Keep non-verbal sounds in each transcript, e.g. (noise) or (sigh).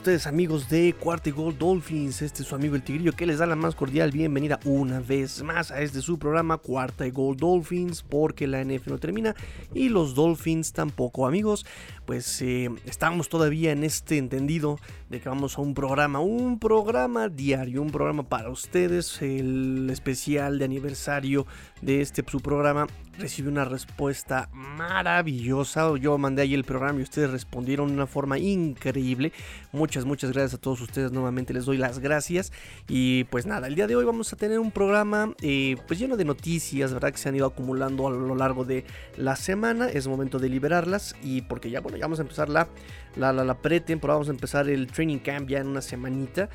ustedes amigos de Cuarta Gold Dolphins? Este es su amigo el Tigrillo que les da la más cordial bienvenida una vez más a este su programa Cuarta Gold Dolphins porque la NF no termina y los Dolphins tampoco amigos. Pues eh, estamos todavía en este entendido de que vamos a un programa, un programa diario, un programa para ustedes, el especial de aniversario de este su programa recibió una respuesta maravillosa. Yo mandé ahí el programa y ustedes respondieron de una forma increíble. Muchas, muchas gracias a todos ustedes. Nuevamente les doy las gracias. Y pues nada, el día de hoy vamos a tener un programa eh, pues lleno de noticias, ¿verdad? Que se han ido acumulando a lo largo de la semana. Es momento de liberarlas. Y porque ya, bueno, ya vamos a empezar la, la, la, la pretemporada. Vamos a empezar el training camp ya en una semanita.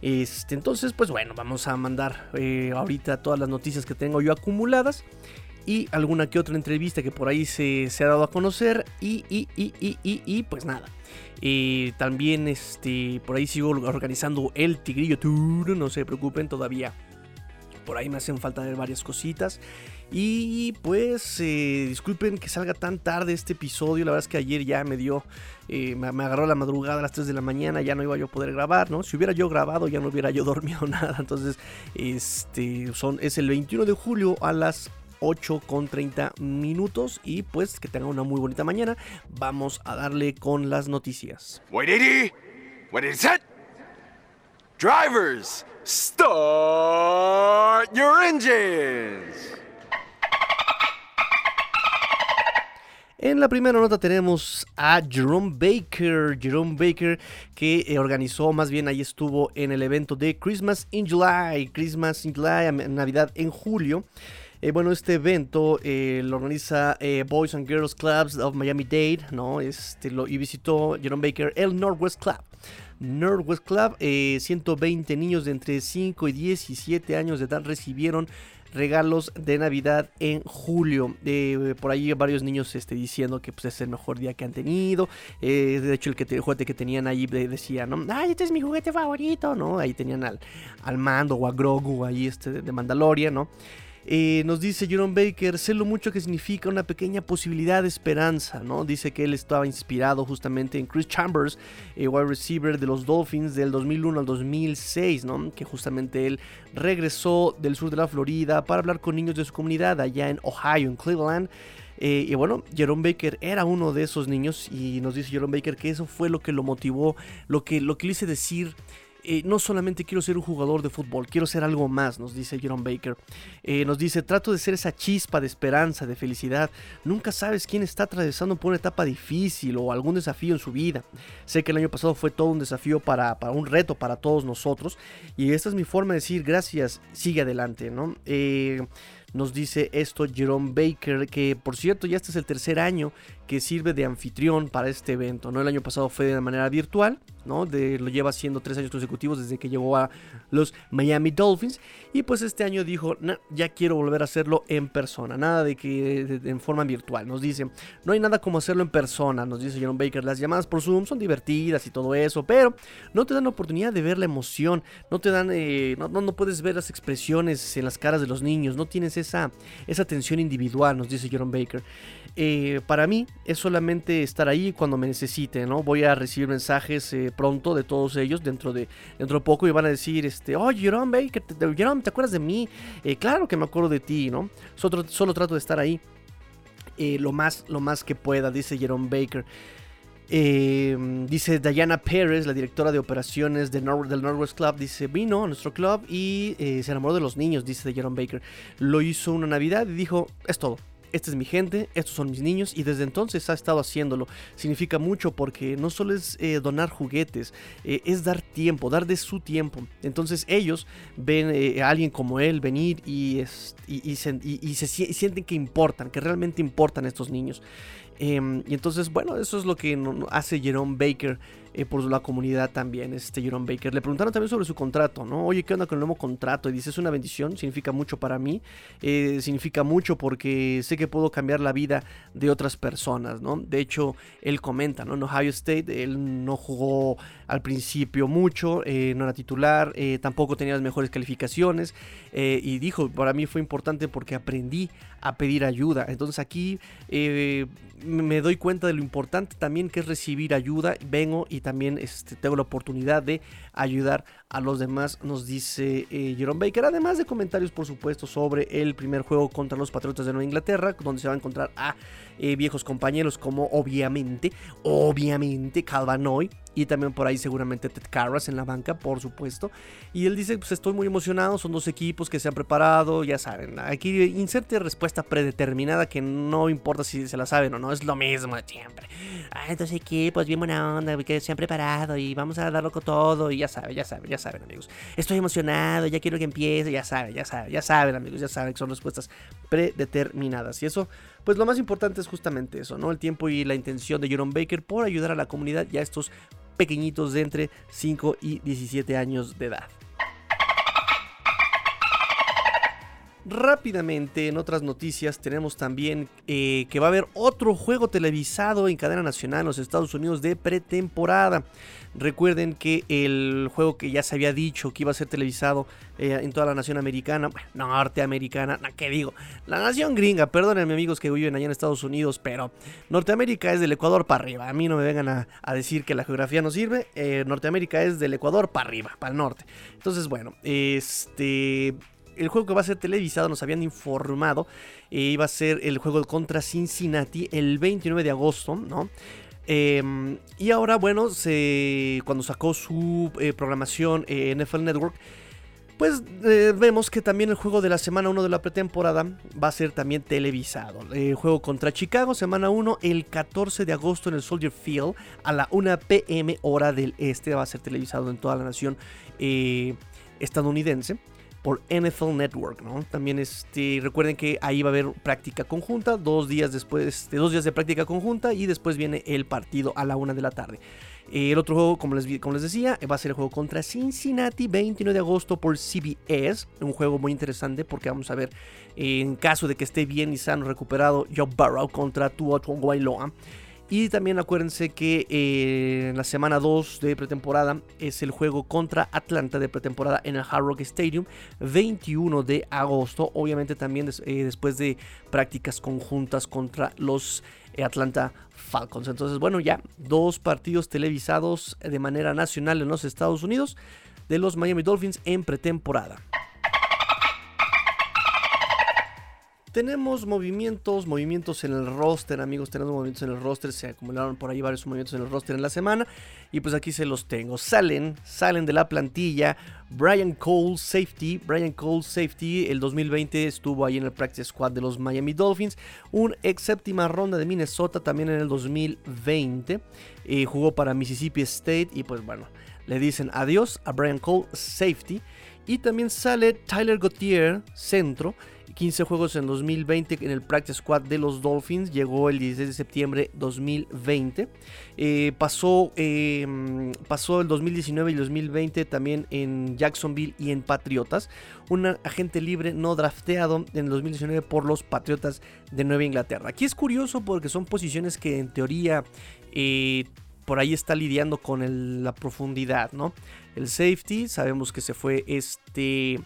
Este, entonces, pues bueno, vamos a mandar eh, ahorita todas las noticias que tengo yo acumuladas y alguna que otra entrevista que por ahí se, ha dado a conocer y, y, y, y pues nada. Eh, también este, por ahí sigo organizando el Tigrillo Tour, no se preocupen todavía. Por ahí me hacen falta ver varias cositas. Y pues eh, disculpen que salga tan tarde este episodio. La verdad es que ayer ya me dio, eh, me, agarró la madrugada a las 3 de la mañana. Ya no iba yo a poder grabar, ¿no? Si hubiera yo grabado ya no hubiera yo (laughs) dormido nada. Entonces, este, son, es el 21 de julio a las 8 con 30 minutos. Y pues que tengan una muy bonita mañana. Vamos a darle con las noticias. set. Drivers, start your engines. En la primera nota tenemos a Jerome Baker, Jerome Baker que eh, organizó, más bien ahí estuvo en el evento de Christmas in July, Christmas in July, Navidad en julio. Eh, bueno, este evento eh, lo organiza Boys and Girls Clubs of Miami-Dade, ¿no? Este, y visitó Jerome Baker el Northwest Club. Northwest Club, 120 niños de entre 5 y 17 años de edad recibieron regalos de Navidad en julio. Eh, por ahí varios niños este, diciendo que pues, es el mejor día que han tenido. Eh, de hecho, el juguete que tenían ahí decía, ¿no? Ay, este es mi juguete favorito, ¿no? Ahí tenían al, al Mando o a Grogu ahí este, de Mandalorian, ¿no? Eh, nos dice Jerome Baker, sé lo mucho que significa una pequeña posibilidad de esperanza, ¿no? Dice que él estaba inspirado justamente en Chris Chambers, eh, wide receiver de los Dolphins del 2001 al 2006, ¿no? Que justamente él regresó del sur de la Florida para hablar con niños de su comunidad allá en Ohio, en Cleveland. Eh, y bueno, Jerome Baker era uno de esos niños y nos dice Jerome Baker que eso fue lo que lo motivó, lo que, lo que le hice decir eh, no solamente quiero ser un jugador de fútbol, quiero ser algo más, nos dice Jerome Baker. Eh, nos dice, trato de ser esa chispa de esperanza, de felicidad. Nunca sabes quién está atravesando por una etapa difícil o algún desafío en su vida. Sé que el año pasado fue todo un desafío para, para un reto para todos nosotros. Y esta es mi forma de decir gracias, sigue adelante, ¿no? Eh, nos dice esto Jerome Baker, que por cierto ya este es el tercer año que sirve de anfitrión para este evento, ¿no? El año pasado fue de manera virtual, ¿no? Lo lleva haciendo tres años consecutivos desde que llegó a los Miami Dolphins y pues este año dijo, ya quiero volver a hacerlo en persona, nada de que en forma virtual, nos dice, no hay nada como hacerlo en persona, nos dice Jerome Baker, las llamadas por Zoom son divertidas y todo eso, pero no te dan la oportunidad de ver la emoción, no te dan, eh, no, no, puedes ver las expresiones en las caras de los niños, no tienes esa, esa atención individual, nos dice Jerome Baker. Eh, para mí es solamente estar ahí cuando me necesite, ¿no? Voy a recibir mensajes eh, pronto de todos ellos dentro de, dentro de poco y van a decir, este, oh, Jerome Baker, te, Jerome, ¿te acuerdas de mí? Eh, claro que me acuerdo de ti, ¿no? Solo, solo trato de estar ahí lo, más, lo más que pueda, dice Jerome Baker. dice Diana Pérez, la directora de operaciones del Northwest Club, dice, vino a nuestro club y se enamoró de los niños, dice Jerome Baker. Lo hizo una Navidad y dijo, es todo esta es mi gente, estos son mis niños y desde entonces ha estado haciéndolo. Significa mucho porque no solo es eh, donar juguetes, eh, es dar tiempo, dar de su tiempo. Entonces ellos ven eh, a alguien como él venir y, se, y, se, sienten que importan, que realmente importan estos niños. Em, y entonces, bueno, eso es lo que hace Jerome Baker eh, por la comunidad también, este Jerome Baker. Le preguntaron también sobre su contrato, ¿no? Oye, ¿qué onda con el nuevo contrato? Y dice, es una bendición, significa mucho para mí, eh, significa mucho porque sé que puedo cambiar la vida de otras personas, ¿no? De hecho, él comenta, ¿no? En Ohio State, él no jugó al principio mucho, eh, no era titular, tampoco tenía las mejores calificaciones, y dijo, para mí fue importante porque aprendí a pedir ayuda. Entonces aquí me doy cuenta de lo importante también que es recibir ayuda. Vengo y también este, tengo la oportunidad de ayudar a los demás, nos dice eh, Jerome Baker. Además de comentarios, por supuesto, sobre el primer juego contra los Patriotas de Nueva Inglaterra, donde se va a encontrar a eh, viejos compañeros como obviamente, obviamente Calvanoy y también por ahí seguramente Ted Carras en la banca, por supuesto. Y él dice, pues estoy muy emocionado, son dos equipos que se han preparado, ya saben, aquí inserte respuesta predeterminada que no importa si se la saben o no, es lo mismo de siempre. Ah, dos equipos, bien buena onda, que se han preparado y vamos a darlo con todo y ya saben, ya saben, ya saben amigos. Estoy emocionado, ya quiero que empiece, ya saben, ya saben, ya saben amigos, ya saben que son respuestas predeterminadas. Y eso pues lo más importante es justamente eso, ¿no? El tiempo y la intención de Jerome Baker por ayudar a la comunidad y a estos pequeñitos de entre 5 y 17 años de edad. Rápidamente, en otras noticias, tenemos también eh, que va a haber otro juego televisado en cadena nacional en los Estados Unidos de pretemporada. Recuerden que el juego que ya se había dicho que iba a ser televisado eh, en toda la nación americana, norteamericana, ¿qué digo? La nación gringa, perdónenme amigos que viven allá en Estados Unidos, pero Norteamérica es del Ecuador para arriba. A mí no me vengan a, decir que la geografía no sirve. Eh, Norteamérica es del Ecuador para arriba, para el norte. Entonces, bueno, este el juego que va a ser televisado, nos habían informado, eh, iba a ser el juego contra Cincinnati el 29 de agosto, ¿no? Em, y ahora, bueno, se, cuando sacó su eh, programación NFL Network, pues eh, vemos que también el juego de la semana 1 de la pretemporada va a ser también televisado. El juego contra Chicago, semana 1, el 14 de agosto en el Soldier Field a la 1 pm hora del este. Va a ser televisado en toda la nación estadounidense por NFL Network, ¿no? También este, recuerden que ahí va a haber práctica conjunta, dos días después, de dos días de práctica conjunta y después viene el partido a la una de la tarde. El otro juego, como les, como les decía, va a ser el juego contra Cincinnati, 29 de agosto por CBS. Un juego muy interesante porque vamos a ver, en caso de que esté bien y sano recuperado, Joe Burrow contra Tua Tagovailoa. Y también acuérdense que eh, en la semana 2 de pretemporada es el juego contra Atlanta de pretemporada en el Hard Rock Stadium, 21 de agosto. Obviamente también eh, después de prácticas conjuntas contra los eh, Atlanta Falcons. Entonces, bueno, ya dos partidos televisados de manera nacional en los Estados Unidos de los Miami Dolphins en pretemporada. Tenemos movimientos, movimientos en el roster, amigos, tenemos movimientos en el roster, se acumularon por ahí varios movimientos en el roster en la semana y pues aquí se los tengo. Salen, salen de la plantilla Brian Cole Safety, Brian Cole Safety, el 2020 estuvo ahí en el practice squad de los Miami Dolphins, un ex séptima ronda de Minnesota también en el 2020, eh, jugó para Mississippi State y pues bueno, le dicen adiós a Brian Cole Safety y también sale Tyler Gauthier, centro, 15 juegos en 2020 en el Practice Squad de los Dolphins. Llegó el 16 de septiembre 2020. Eh, pasó, em, pasó el 2019 y 2020 también en Jacksonville y en Patriotas. Un agente libre no drafteado en el 2019 por los Patriotas de Nueva Inglaterra. Aquí es curioso porque son posiciones que en teoría... Eh, por ahí está lidiando con la profundidad, ¿no? El safety, sabemos que se fue este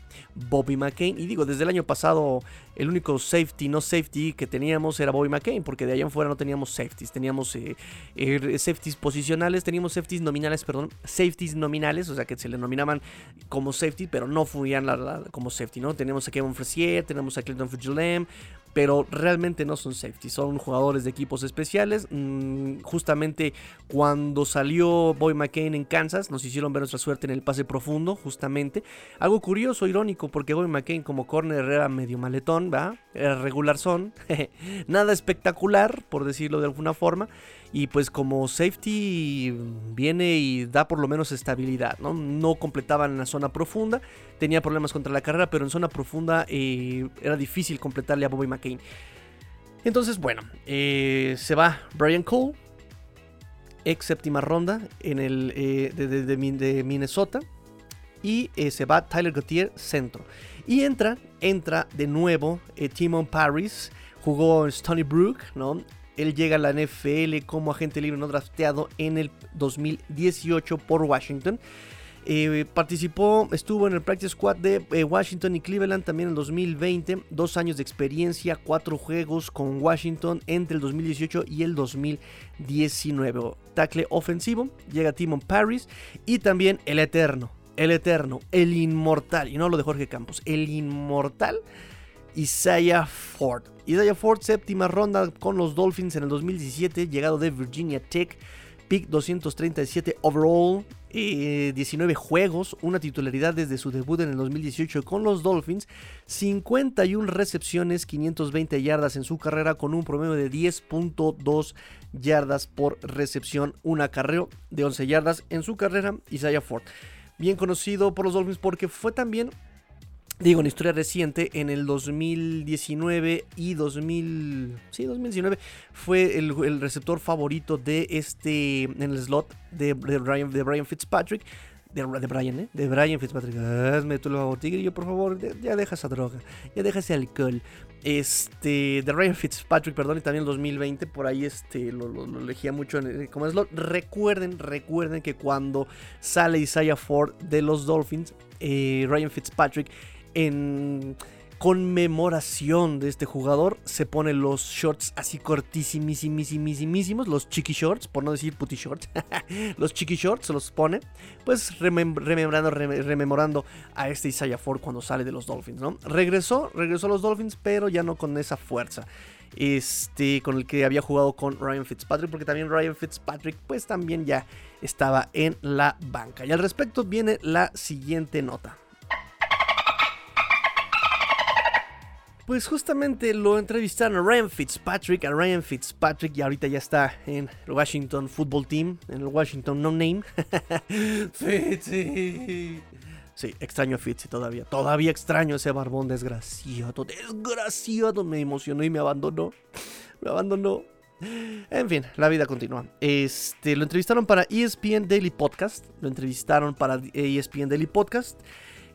Bobby McCain. Y digo, desde el año pasado, el único safety, no safety que teníamos era Bobby McCain, porque de allá en fuera no teníamos safeties. Teníamos eh, eh, safeties posicionales, teníamos safeties nominales, perdón, safeties nominales, o sea que se le nominaban como safety, pero no fuían como safety, ¿no? Tenemos a Kevin Fresier, tenemos a Clinton Fitzgerald, pero realmente no son safety, son jugadores de equipos especiales. Mm, justamente cuando salió Boy McCain en Kansas, nos hicieron ver nuestra suerte en el pase profundo, justamente. Algo curioso, irónico, porque Boy McCain como corner era medio maletón, ¿va? Era regular son, (laughs) nada espectacular, por decirlo de alguna forma. Y pues como safety viene y da por lo menos estabilidad, ¿no? No completaba en la zona profunda, tenía problemas contra la carrera, pero en zona profunda eh, era difícil completarle a Bobby McCain. Entonces, bueno, eh, se va Brian Cole, ex séptima ronda en el, eh, de, Minnesota. Y se va Tyler Gauthier, centro. Y entra, entra de nuevo Timon Paris. Jugó en Stony Brook, ¿no? Él llega a la NFL como agente libre no drafteado en el 2018 por Washington. Eh, participó, estuvo en el Practice Squad de eh, Washington y Cleveland también en 2020. Dos años de experiencia, cuatro juegos con Washington entre el 2018 y el 2019. Tackle ofensivo, llega Timon Paris y también el Eterno, el Eterno, el Inmortal, y no lo de Jorge Campos, el Inmortal Isaiah Ford. Isaiah Ford, séptima ronda con los Dolphins en el 2017, llegado de Virginia Tech, pick 237 overall, 19 eh, juegos, una titularidad desde su debut en el 2018 con los Dolphins, 51 recepciones, 520 yardas en su carrera con un promedio de 10.2 yardas por recepción, un acarreo de 11 yardas en su carrera, Isaiah Ford. Bien conocido por los Dolphins porque fue también digo, en historia reciente, en el 2019 y 2000, sí, 2019, fue el, receptor favorito de este, en el slot de, Brian, de Brian Fitzpatrick. De, Brian, ¿eh? De Brian Fitzpatrick. Hazme tú lo tigrillo, por favor. Ya deja esa droga. Ya deja ese alcohol. Este. De Ryan Fitzpatrick, perdón. Y también el 2020. Por ahí este. Lo, elegía mucho en, como slot. Recuerden, recuerden que cuando sale Isaiah Ford de los Dolphins. Eh, Ryan Fitzpatrick en conmemoración de este jugador se pone los shorts así cortísimísimísimísimos, los chiqui shorts, por no decir puti shorts, (laughs) los chiqui shorts se los pone, pues rememorando, rememorando a este Isaiah Ford cuando sale de los Dolphins, ¿no? Regresó, regresó a los Dolphins, pero ya no con esa fuerza. Este, con el que había jugado con Ryan Fitzpatrick, porque también Ryan Fitzpatrick, pues también ya estaba en la banca. Y al respecto viene la siguiente nota. Pues justamente lo entrevistaron a Ryan Fitzpatrick, a Ryan Fitzpatrick, y ahorita ya está en el Washington Football Team, en el Washington No Name. (laughs) Fitzy. Sí, extraño a Fitzy todavía. Todavía extraño ese barbón desgraciado. Desgraciado. Me emocionó y me abandonó. Me abandonó. En fin, la vida continúa. Este, lo entrevistaron para ESPN Daily Podcast. Lo entrevistaron para ESPN Daily Podcast.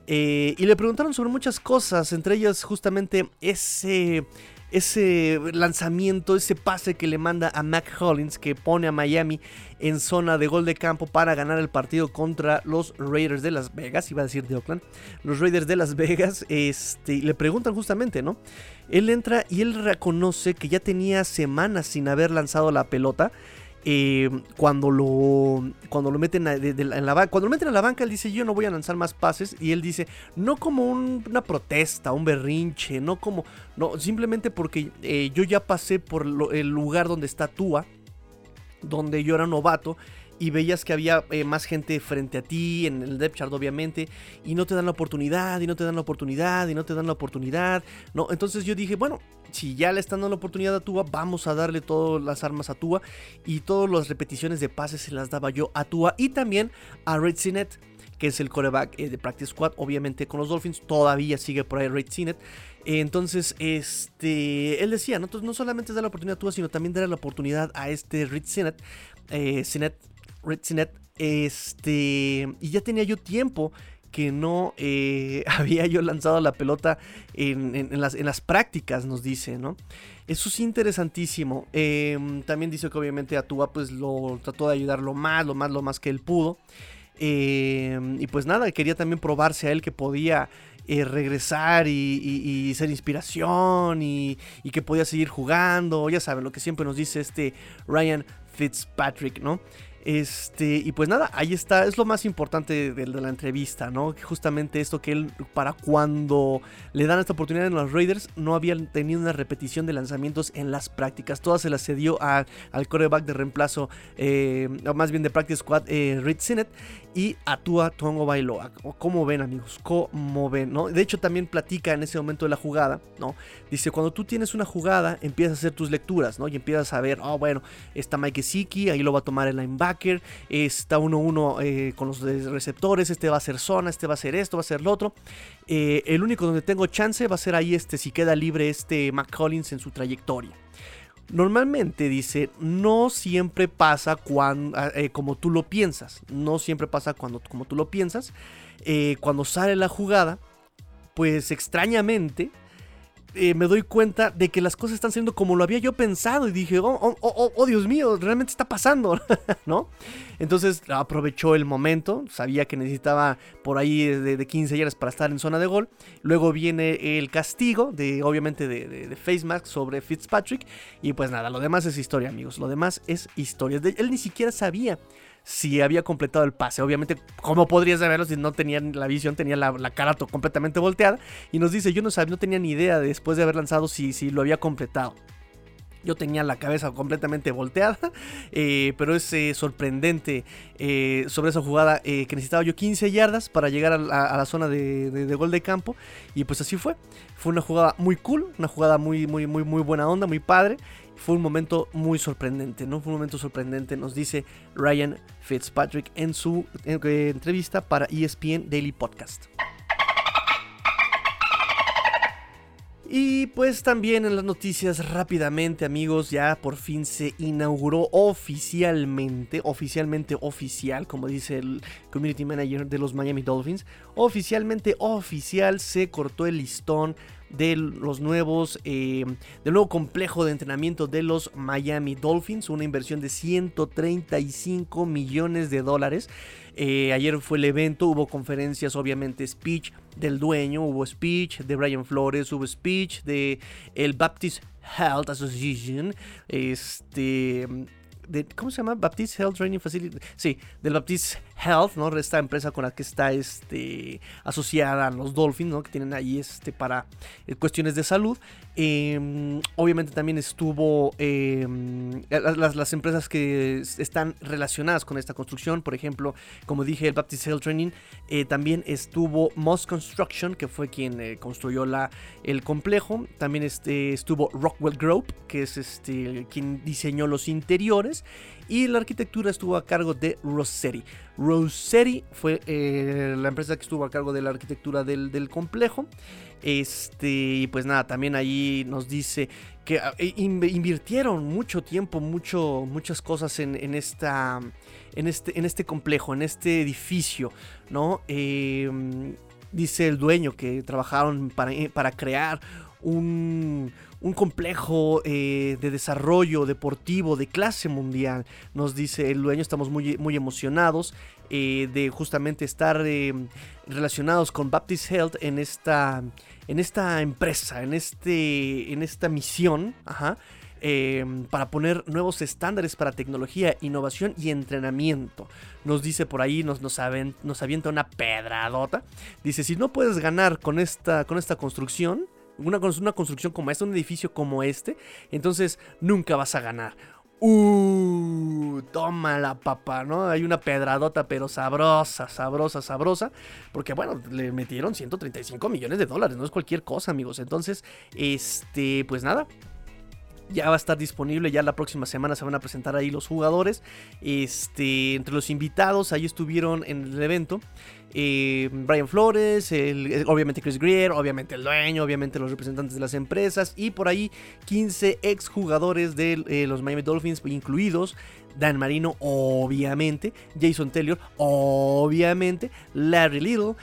Eh, y le preguntaron sobre muchas cosas, entre ellas justamente ese, ese lanzamiento, ese pase que le manda a Mac Hollins que pone a Miami en zona de gol de campo para ganar el partido contra los Raiders de Las Vegas, iba a decir de Oakland, los Raiders de Las Vegas, este, le preguntan justamente, ¿no? Él entra y él reconoce que ya tenía semanas sin haber lanzado la pelota. Eh, cuando lo cuando lo meten en la cuando lo meten a la banca él dice yo no voy a lanzar más pases y él dice no como una protesta un berrinche no como no simplemente porque eh, yo ya pasé por el lugar donde está Tua donde yo era novato y veías que había eh, más gente frente a ti en el depth chart obviamente y no te dan la oportunidad y no te dan la oportunidad y no te dan la oportunidad no entonces yo dije bueno si ya le están dando la oportunidad a Tua, vamos a darle todas las armas a Tua. Y todas las repeticiones de pases se las daba yo a Tua. Y también a Red Sinet, que es el coreback eh, de Practice Squad. Obviamente con los Dolphins todavía sigue por ahí Red Sinet. Entonces, este, él decía, ¿no? no solamente dar la oportunidad a Tua, sino también dar la oportunidad a este Red Sinet. Eh, Sinet, Red Sinet. Este, y ya tenía yo tiempo que no eh, (laughs) había yo lanzado la pelota en, las, prácticas, nos dice, ¿no? Eso es interesantísimo. Em, también dice que obviamente Tua pues lo trató de ayudar lo más, lo más, lo más que él pudo. Em, y pues nada, quería también probarse a él que podía eh, regresar y, ser inspiración y, que podía seguir jugando. Ya saben, lo que siempre nos dice este Ryan Fitzpatrick, ¿no? Este, y pues nada, ahí está, es lo más importante de, la entrevista, ¿no? Justamente esto que él, para cuando le dan esta oportunidad en los Raiders, no habían tenido una repetición de lanzamientos en las prácticas. Todas se las cedió al coreback de reemplazo, eh, más bien de practice squad, eh, Sinet y Atua Tongo Bailoa. ¿Cómo ven, amigos? ¿Cómo ven? ¿no? De hecho, también platica en ese momento de la jugada, ¿no? Dice, cuando tú tienes una jugada, empiezas a hacer tus lecturas, ¿no? Y empiezas a ver, oh, bueno, está Mike Siki, ahí lo va a tomar el linebacker, está 1-1 eh, con los receptores, este va a ser zona, este va a ser esto, va a ser lo otro. Eh, el único donde tengo chance va a ser ahí este, si queda libre este McCollins en su trayectoria. Normalmente dice, no siempre pasa cuando, ah, eh, como tú lo piensas. No siempre pasa cuando, como tú lo piensas. Eh, cuando sale la jugada, pues extrañamente, eh, me doy cuenta de que las cosas están siendo como lo había yo pensado y dije, oh, oh, oh, oh Dios mío, realmente está pasando, (laughs) ¿no? Entonces aprovechó el momento, sabía que necesitaba por ahí de, 15 yardas para estar en zona de gol. Luego viene el castigo, de obviamente de, de, Face Mask sobre Fitzpatrick. Y pues nada, lo demás es historia, amigos, lo demás es historia. él ni siquiera sabía si había completado el pase. Obviamente, ¿cómo podrías saberlo si no tenía la visión, tenía la, cara completamente volteada? Y nos dice, yo no, sabía, no tenía ni idea después de haber lanzado si, si lo había completado. Yo tenía la cabeza completamente volteada, (laughs) eh, pero es eh, sorprendente eh, sobre esa jugada que necesitaba yo 15 yardas para llegar a la, zona de, de, gol de campo. Y pues así fue. Fue una jugada muy cool, una jugada muy, muy, muy, muy buena onda, muy padre fue un momento muy sorprendente, ¿no? Fue un momento sorprendente, nos dice Ryan Fitzpatrick en su eh, entrevista para ESPN Daily Podcast. Y pues también en las noticias rápidamente amigos, ya por fin se inauguró oficialmente, oficialmente oficial, como dice el community manager de los Miami Dolphins, oficialmente oficial se cortó el listón de los nuevos, eh, del nuevo complejo de entrenamiento de los Miami Dolphins, una inversión de 135 millones de dólares. Eh, ayer fue el evento, hubo conferencias, obviamente speech del dueño, hubo speech de Brian Flores, hubo speech de el Baptist Health Association, este, ¿cómo se llama? Baptist Health Training Facility, sí, del Baptist Health, ¿no? Esta empresa con la que está este, asociada a los Dolphins, ¿no? Que tienen ahí este, para eh, cuestiones de salud. Em, obviamente también estuvo em, las, empresas que están relacionadas con esta construcción, por ejemplo, como dije, el Baptist Health Training, eh, también estuvo Moss Construction, que fue quien eh, construyó la, el complejo, también este, estuvo Rockwell Group, que es este, quien diseñó los interiores, y la arquitectura estuvo a cargo de Rossetti. Rossetti fue eh, la empresa que estuvo a cargo de la arquitectura del, complejo. Este, y pues nada, también ahí nos dice que ah, invirtieron mucho tiempo, mucho, muchas cosas en, esta, en, este, en este complejo, en este edificio, ¿no? Em, dice el dueño que trabajaron para, para crear un, un complejo eh, de desarrollo deportivo de clase mundial. Nos dice el dueño, estamos muy, muy emocionados eh, de justamente estar eh, relacionados con Baptist Health en esta, en esta empresa, en, este, en esta misión. para poner nuevos estándares para tecnología, innovación y entrenamiento. Nos dice por ahí, nos, nos, nos avienta una pedradota. Dice, si no puedes ganar con esta, con esta construcción, una, una construcción como esta, un edificio como este, entonces nunca vas a ganar. Uh, toma la papa, ¿no? Hay una pedradota, pero sabrosa, sabrosa, sabrosa. Porque, bueno, le metieron 135 millones de dólares, no es cualquier cosa, amigos. Entonces, este, pues nada, ya va a estar disponible, ya la próxima semana se van a presentar ahí los jugadores. Este, entre los invitados, ahí estuvieron en el evento. Eh, Brian Flores, obviamente Chris Greer, obviamente el dueño, obviamente los representantes de las empresas y por ahí 15 exjugadores de eh, los Miami Dolphins, incluidos Dan Marino, obviamente, Jason Taylor, obviamente, Larry Little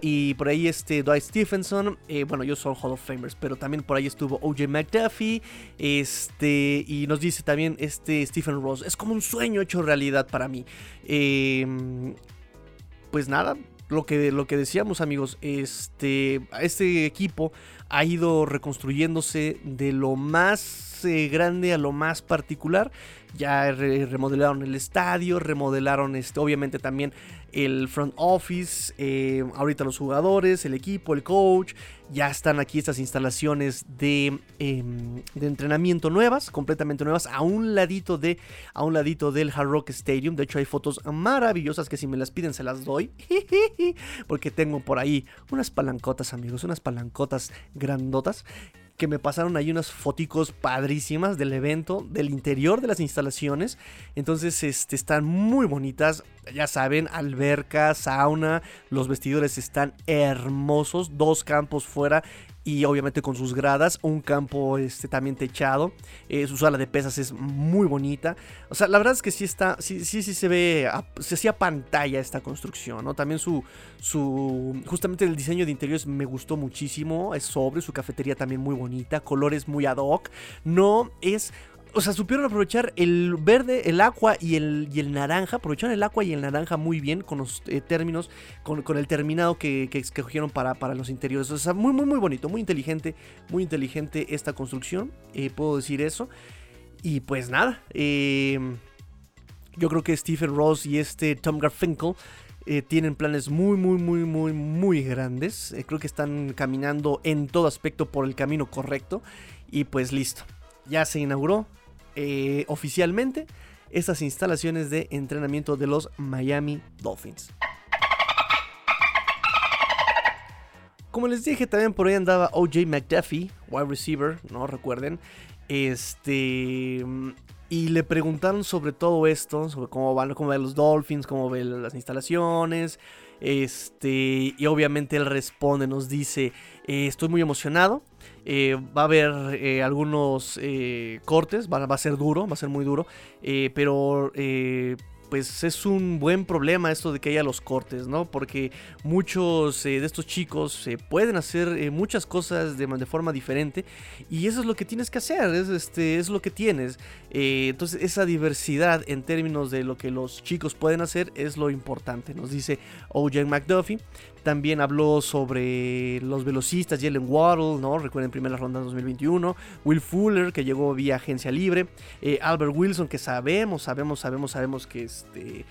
y por ahí este Dwight Stephenson, eh, bueno, yo soy Hall of Famers, pero también por ahí estuvo OJ McDuffie, este, y nos dice también este Stephen Ross, es como un sueño hecho realidad para mí. Eh, pues nada, lo que, lo que decíamos amigos, este, este equipo ha ido reconstruyéndose de lo más grande a lo más particular. Ya remodelaron el estadio, remodelaron este, obviamente también el front office, eh, ahorita los jugadores, el equipo, el coach, ya están aquí estas instalaciones de, em, de, entrenamiento nuevas, completamente nuevas, a un ladito de, a un ladito del Hard Rock Stadium. De hecho hay fotos maravillosas que si me las piden se las doy, (laughs) porque tengo por ahí unas palancotas amigos, unas palancotas grandotas que me pasaron ahí unas foticos padrísimas del evento, del interior de las instalaciones. Entonces, este, están muy bonitas. Ya saben, alberca, sauna, los vestidores están hermosos, dos campos fuera y obviamente con sus gradas, un campo este, también techado, eh, su sala de pesas es muy bonita, o sea, la verdad es que sí está, sí, sí, sí se ve, se hacía pantalla esta construcción, ¿no? También su, su, justamente el diseño de interiores me gustó muchísimo, es sobre, su cafetería también muy bonita, colores muy ad hoc, no es o sea, supieron aprovechar el verde, el agua y el, y el naranja. Aprovecharon el agua y el naranja muy bien con los eh, términos, con, el terminado que, que escogieron para, para, los interiores. O sea, muy, muy, muy bonito, muy inteligente, muy inteligente esta construcción. Eh, puedo decir eso. Y pues nada, eh, yo creo que Stephen Ross y este Tom Garfinkel tienen planes muy, muy, muy, muy, muy grandes. creo que están caminando en todo aspecto por el camino correcto. Y pues listo. Ya se inauguró eh, oficialmente estas instalaciones de entrenamiento de los Miami Dolphins. Como les dije, también por ahí andaba OJ McDuffie, wide receiver, no recuerden. Este. Y le preguntaron sobre todo esto, sobre cómo van, cómo ven los Dolphins, cómo ven las instalaciones. Este. Y obviamente él responde, nos dice: eh, Estoy muy emocionado. Eh, va a haber eh, algunos cortes, va, va, a ser duro, va a ser muy duro, pero pues es un buen problema esto de que haya los cortes, ¿no? Porque muchos de estos chicos pueden hacer muchas cosas de, de, forma diferente y eso es lo que tienes que hacer, es, este, es lo que tienes. Entonces esa diversidad en términos de lo que los chicos pueden hacer es lo importante, nos dice O.J. McDuffie. También habló sobre los velocistas, Jalen Waddle, ¿no? Recuerden primera ronda de 2021. Will Fuller, que llegó vía agencia libre. Eh, Albert Wilson, que sabemos, sabemos, sabemos, sabemos que este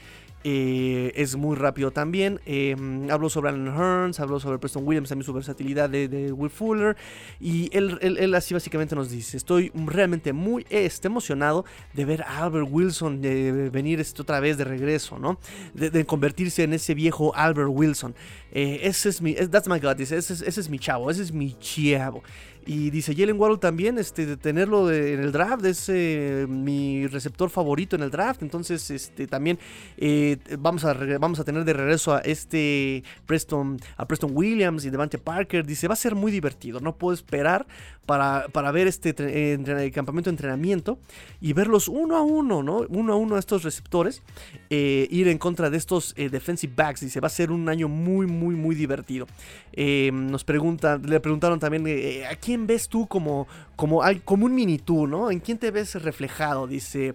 eh, es muy rápido también. Eh, habló sobre Alan Hearns, habló sobre Preston Williams, también su versatilidad de, Will Fuller. Y él, así básicamente nos dice: Estoy realmente muy este, emocionado de ver a Albert Wilson de venir este, otra vez de regreso, ¿no? De, convertirse en ese viejo Albert Wilson. Eh, ese es mi, that's my God, ese, ese, es mi chavo, ese es mi chavo. Y dice Jalen Waddle también, este, de tenerlo en el draft, es eh, mi receptor favorito en el draft. Entonces, este, también eh, vamos, a, vamos a tener de regreso a este Preston, a Preston Williams y Devante Parker. Dice, va a ser muy divertido, no puedo esperar para, para ver este eh, campamento de entrenamiento y verlos uno a uno, ¿no? Uno a uno a estos receptores, ir en contra de estos defensive backs. Dice, va a ser un año muy, muy, muy divertido. nos preguntan, le preguntaron también, ¿a quién ves tú como, como, como un mini tú, ¿no? ¿En quién te ves reflejado? Dice,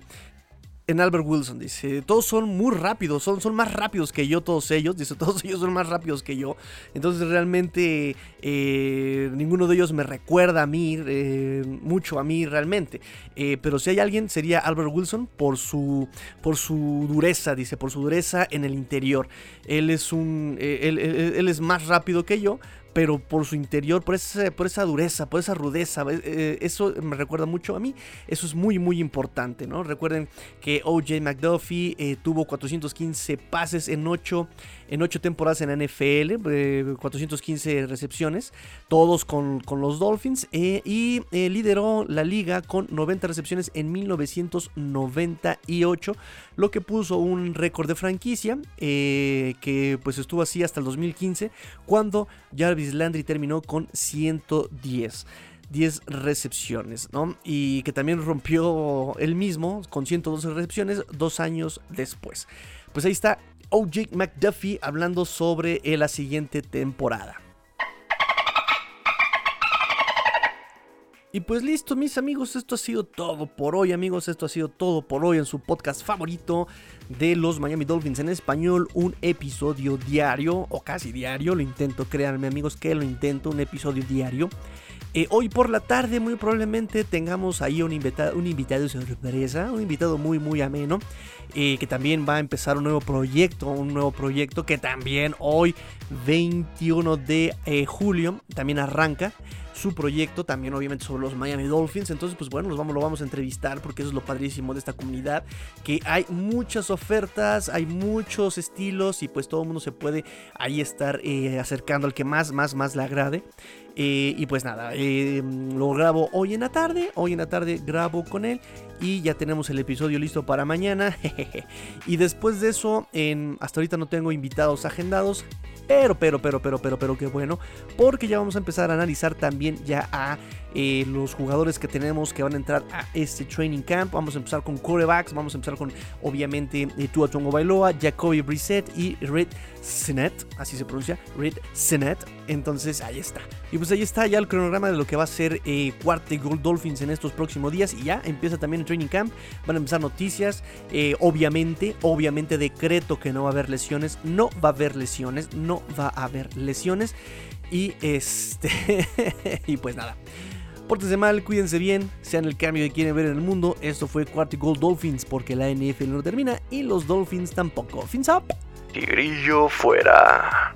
en Albert Wilson. Dice, todos son muy rápidos, son, son más rápidos que yo, todos ellos. Dice, (laughs) todos ellos son más rápidos que yo. Entonces realmente eh, ninguno de ellos me recuerda a mí, eh, mucho a mí realmente. Eh, pero si hay alguien sería Albert Wilson por su, por su dureza, dice, por su dureza en el interior. Él es un, él, él es más rápido que yo, pero por su interior, por, por esa dureza, por esa rudeza. Eh, eso me recuerda mucho a mí. Eso es muy, muy importante, ¿no? Recuerden que OJ McDuffie eh, tuvo 415 pases en 8 en ocho temporadas en la NFL, 415 eh, recepciones, todos con, los Dolphins, eh, y eh, lideró la liga con 90 recepciones en 1998, lo que puso un récord de franquicia que pues estuvo así hasta el 2015, cuando Jarvis Landry terminó con 110. 10 recepciones, ¿no? Y que también rompió él mismo con 112 recepciones dos años después. Pues ahí está OJ McDuffie hablando sobre la siguiente temporada. Y pues listo, mis amigos, esto ha sido todo por hoy, amigos. Esto ha sido todo por hoy en su podcast favorito de los Miami Dolphins en español. Un episodio diario, o casi diario, lo intento, créanme, amigos, que lo intento, un episodio diario. Eh, hoy por la tarde muy probablemente tengamos ahí un invitado, un invitado sorpresa, un invitado muy muy ameno, eh, que también va a empezar un nuevo proyecto, un nuevo proyecto que también hoy 21 de eh, julio también arranca su proyecto, también obviamente sobre los Miami Dolphins. Entonces, pues bueno, los vamos, lo vamos a entrevistar porque eso es lo padrísimo de esta comunidad, que hay muchas ofertas, hay muchos estilos y pues todo el mundo se puede ahí estar acercando al que más, más, más le agrade. Eh, y pues nada, eh, lo grabo hoy en la tarde. Hoy en la tarde grabo con él. Y ya tenemos el episodio listo para mañana. (laughs) y después de eso, en, hasta ahorita no tengo invitados agendados. Pero, pero, pero, pero, pero, pero, qué bueno. Porque ya vamos a empezar a analizar también ya a eh, los jugadores que tenemos que van a entrar a este training camp. Vamos a empezar con corebacks, vamos a empezar con obviamente eh, Tua Tongo Bailoa, Jacoby Brissett y Red Sinet, así se pronuncia, Red Sinet. Entonces ahí está. Y pues ahí está ya el cronograma de lo que va a ser eh, Cuarte Gold Dolphins en estos próximos días. Y ya empieza también el training camp. Van a empezar noticias. Eh, obviamente, obviamente decreto que no va a haber lesiones. No va a haber lesiones. No va a haber lesiones. Y este. (laughs) y pues nada. Pórtense mal, cuídense bien, sean el cambio que quieren ver en el mundo. Esto fue Gold Dolphins porque la NFL no termina y los Dolphins tampoco. Fins up. Tigrillo fuera.